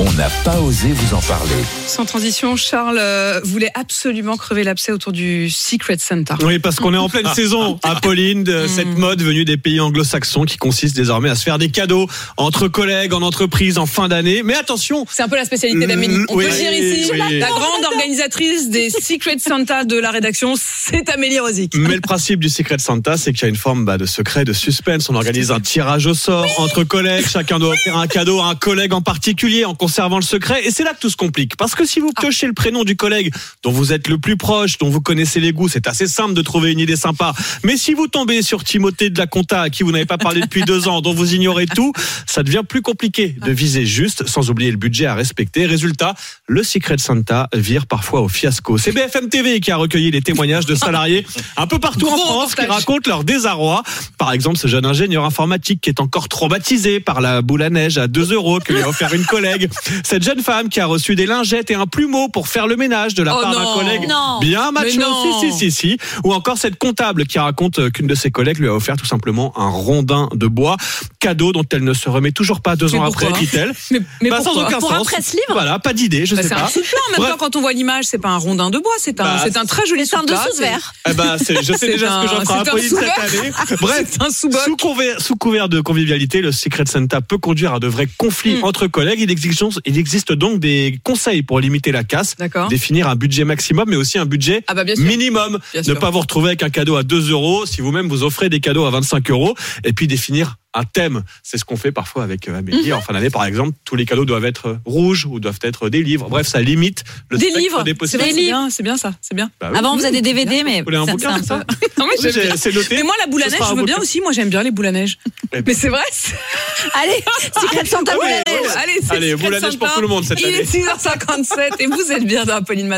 On n'a pas osé vous en parler. Sans transition, Charles euh, voulait absolument crever l'abcès autour du Secret Santa. Oui, parce qu'on est en pleine saison, Apolline, de cette mode venue des pays anglo-saxons qui consiste désormais à se faire des cadeaux entre collègues, en entreprise, en fin d'année. Mais attention, C'est un peu la spécialité d'Amélie. On Oui, peut dire ici, oui. la grande organisatrice des Secret Santa de la rédaction, c'est Amélie Rosic. mais le principe du Secret Santa, c'est qu'il y a une forme bah, de secret, de suspense. On organise un tirage au sort entre collègues. Chacun doit offrir un cadeau à un collègue en particulier en conservant le secret. Et c'est là que tout se complique. Parce que si vous piochez le prénom du collègue dont vous êtes le plus proche, dont vous connaissez les goûts, c'est assez simple de trouver une idée sympa. Mais si vous tombez sur Timothée de la Compta, à qui vous n'avez pas parlé depuis deux ans, dont vous ignorez tout, ça devient plus compliqué de viser juste, sans oublier le budget à respecter. Résultat, le Secret Santa vire parfois au fiasco. C'est BFM TV qui a recueilli les témoignages de salariés un peu partout en France qui racontent leur désarroi. Par exemple, ce jeune ingénieur informatique qui est encore traumatisé par la boule à neige à 2 euros que lui a offert une collègue. Cette jeune femme qui a reçu des lingettes et un plumeau pour faire le ménage de la Oh part d'un collègue Non. bien macho. non. Si, si, si, si. Ou encore cette comptable qui raconte qu'une de ses collègues lui a offert tout simplement un rondin de bois, cadeau dont elle ne se remet toujours pas deux Mais ans après, dit-elle. Mais, mais Bah, sans aucun Pour un sens. presse-livre Voilà, pas d'idée, je Bah, sais c'est un pas. soufflant en même Bref. temps quand on voit l'image, c'est pas un rondin de bois, c'est un, Bah, c'est un très joli C'est un dessous vert. Eh ben, je sais déjà ce que un- j'en ferai un sous-boc. cette année. Bref, un sous couvert, sous couvert de convivialité, le Secret Santa peut conduire à de vrais conflits Mm. entre collègues. Il existe, il existe donc des conseils pour limiter la casse, définir un budget maximum, mais aussi un budget Ah bah minimum. Bien ne sûr. pas vous retrouver avec un cadeau à 2 euros si vous-même vous offrez des cadeaux à 25 euros. Et puis définir un thème. C'est ce qu'on fait parfois avec euh, Amélie. En fin d'année, par exemple, tous les cadeaux doivent être rouges ou doivent être des livres. Bref, ça limite le Des spectre livres, des possibles. c'est bien, c'est bien ça, c'est bien. Bah oui. Avant, on faisait des DVD, mais Vous voulez un c'est- ça un peu- Non, mais C'est noté. Mais moi, la boule à neige, je veux bien aussi. Moi, j'aime bien les boules à neige. Eh ben. Mais c'est vrai. Allez, Secret Santa Ah boule ouais, à neige. Allez, Allez, boule à neige pour Santa. tout le monde cette Il année. est 6h57 et vous êtes bien dans Apolline Matin.